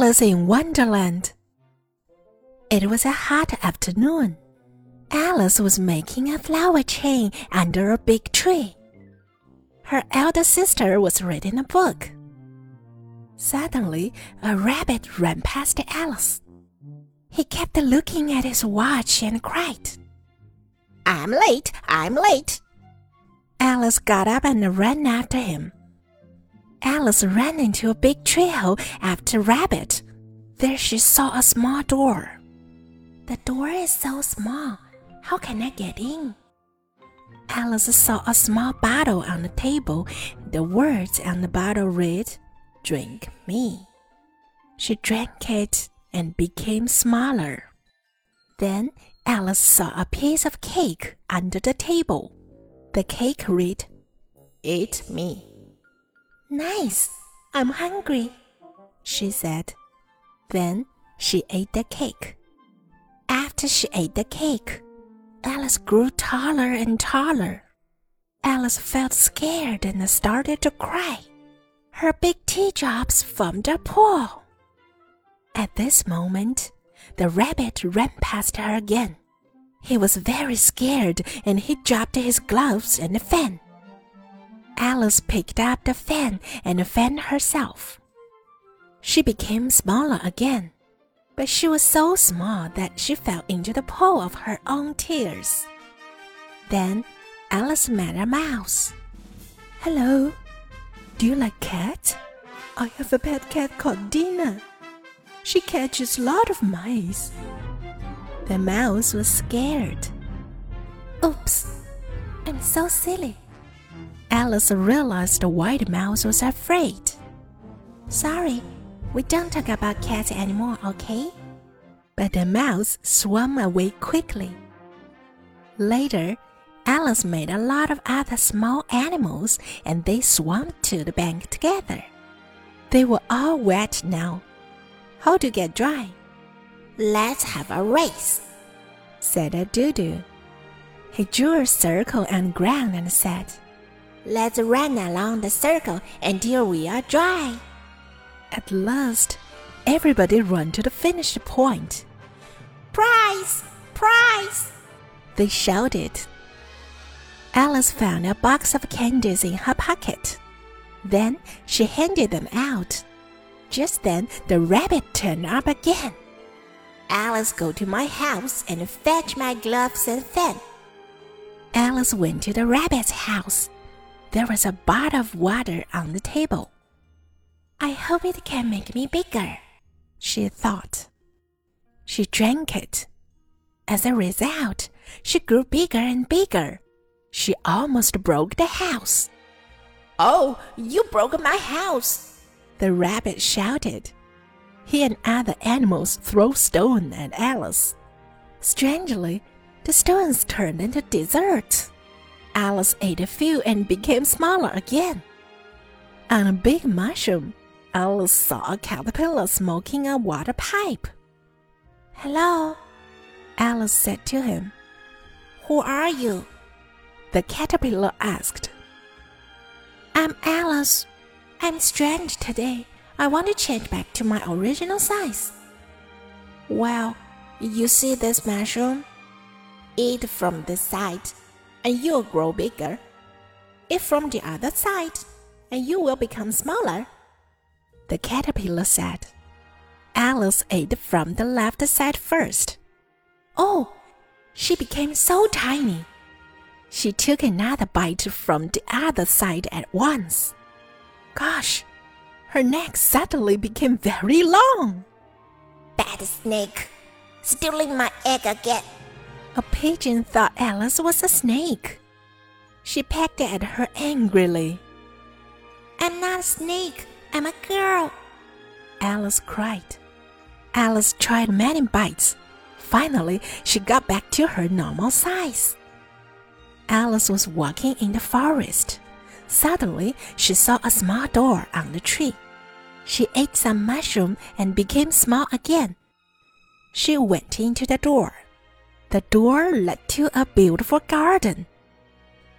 Alice in Wonderland. It was a hot afternoon. Alice was making a flower chain under a big tree. Her elder sister was reading a book. Suddenly, a rabbit ran past Alice. He kept looking at his watch and cried, I'm late, I'm late. Alice got up and ran after him. Alice ran into a big tree hole after Rabbit. There she saw a small door. The door is so small. How can I get in? Alice saw a small bottle on the table. The words on the bottle read, Drink me. She drank it and became smaller. Then Alice saw a piece of cake under the table. The cake read, Eat me. Nice, I'm hungry, she said. Then she ate the cake. After she ate the cake, Alice grew taller and taller. Alice felt scared and started to cry. Her big teardrops formed a pool. At this moment, the rabbit ran past her again. He was very scared and he dropped his gloves and the fan. Alice picked up the fan and fanned herself. She became smaller again, but she was so small that she fell into the pool of her own tears. Then Alice met a mouse. Hello, do you like cats? I have a pet cat called Dinah. She catches a lot of mice. The mouse was scared. Oops, I'm so silly. Alice realized the white mouse was afraid. Sorry, we don't talk about cats anymore, okay? But the mouse swam away quickly. Later, Alice made a lot of other small animals and they swam to the bank together. They were all wet now. How to get dry? Let's have a race, said a dodo. He drew a circle on the ground and said, Let's run along the circle until we are dry. At last, everybody ran to the finish point. Prize! Prize! They shouted. Alice found a box of candies in her pocket. Then she handed them out. Just then, the rabbit turned up again. Alice, go to my house and fetch my gloves and fan. Alice went to the rabbit's house. There was a bottle of water on the table. I hope it can make me bigger, she thought. She drank it. As a result, she grew bigger and bigger. She almost broke the house. Oh, you broke my house! The rabbit shouted. He and other animals threw stones at Alice. Strangely, the stones turned into dessert. Alice ate a few and became smaller again. On a big mushroom, Alice saw a caterpillar smoking a water pipe. Hello, Alice said to him. Who are you? The caterpillar asked. I'm Alice. I'm strange today. I want to change back to my original size. Well, you see this mushroom? Eat from this side, and you'll grow bigger. If from the other side, and you will become smaller. The caterpillar said. Alice ate from the left side first. Oh, she became so tiny. She took another bite from the other side at once. Gosh, her neck suddenly became very long. Bad snake, stealing my egg again. A pigeon thought Alice was a snake. She pecked at her angrily. I'm not a snake, I'm a girl, Alice cried. Alice tried many bites. Finally, she got back to her normal size. Alice was walking in the forest. Suddenly, she saw a small door on the tree. She ate some mushroom and became small again. She went into the door. The door led to a beautiful garden.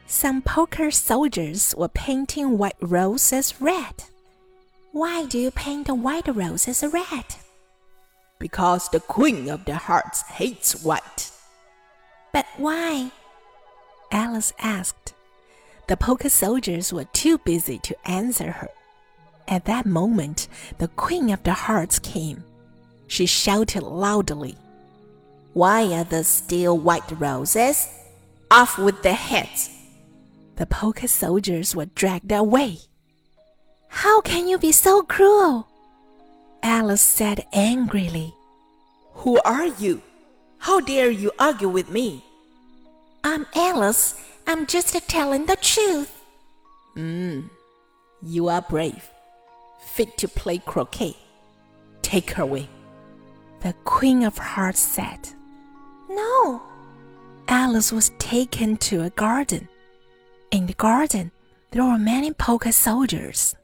Some poker soldiers were painting white roses red. Why do you paint the white roses red? Because the Queen of the Hearts hates white. But why? Alice asked. The poker soldiers were too busy to answer her. At that moment, the Queen of the Hearts came. She shouted loudly, Why are there still white roses? Off with their heads! The poker soldiers were dragged away. How can you be so cruel? Alice said angrily. Who are you? How dare you argue with me? I'm Alice. I'm just telling the truth. Hmm, you are brave. Fit to play croquet. Take her away. The Queen of Hearts said. No. Alice was taken to a garden. In the garden, there were many poker soldiers.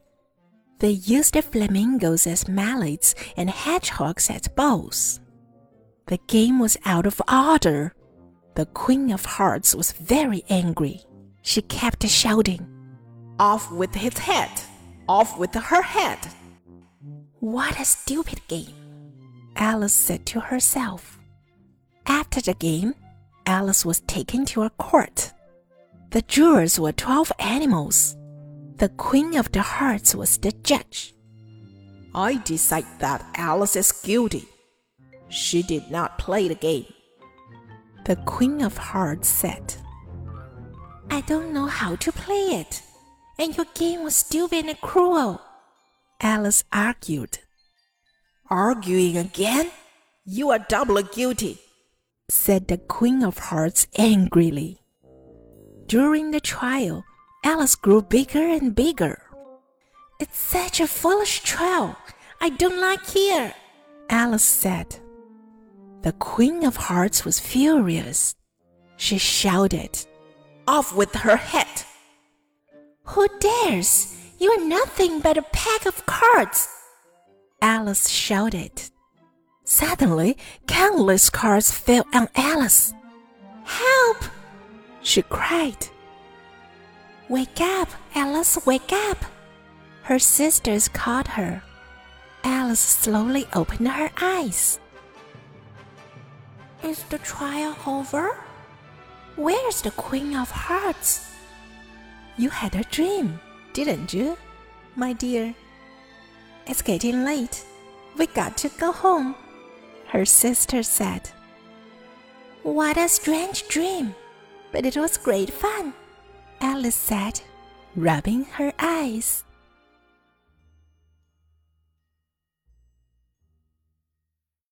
They used the flamingos as mallets and hedgehogs as bows. The game was out of order. The Queen of Hearts was very angry. She kept shouting, Off with his head! Off with her head! What a stupid game! Alice said to herself. After the game, Alice was taken to a court. The jurors were twelve animals. The Queen of the Hearts was the judge. I decide that Alice is guilty. She did not play the game. The Queen of Hearts said, I don't know how to play it, and your game was stupid and cruel. Alice argued. Arguing again? You are doubly guilty, said the Queen of Hearts angrily. During the trial, Alice grew bigger and bigger. It's such a foolish trial. I don't like here, Alice said. The Queen of Hearts was furious. She shouted, Off with her head! Who dares? You are nothing but a pack of cards! Alice shouted. Suddenly, countless cards fell on Alice. Help! she cried. Wake up, Alice, wake up! Her sisters caught her. Alice slowly opened her eyes. Is the trial over? Where's the Queen of Hearts? You had a dream, didn't you, my dear? It's getting late. We got to go home, her sister said. What a strange dream, but it was great fun, Alice said, rubbing her eyes.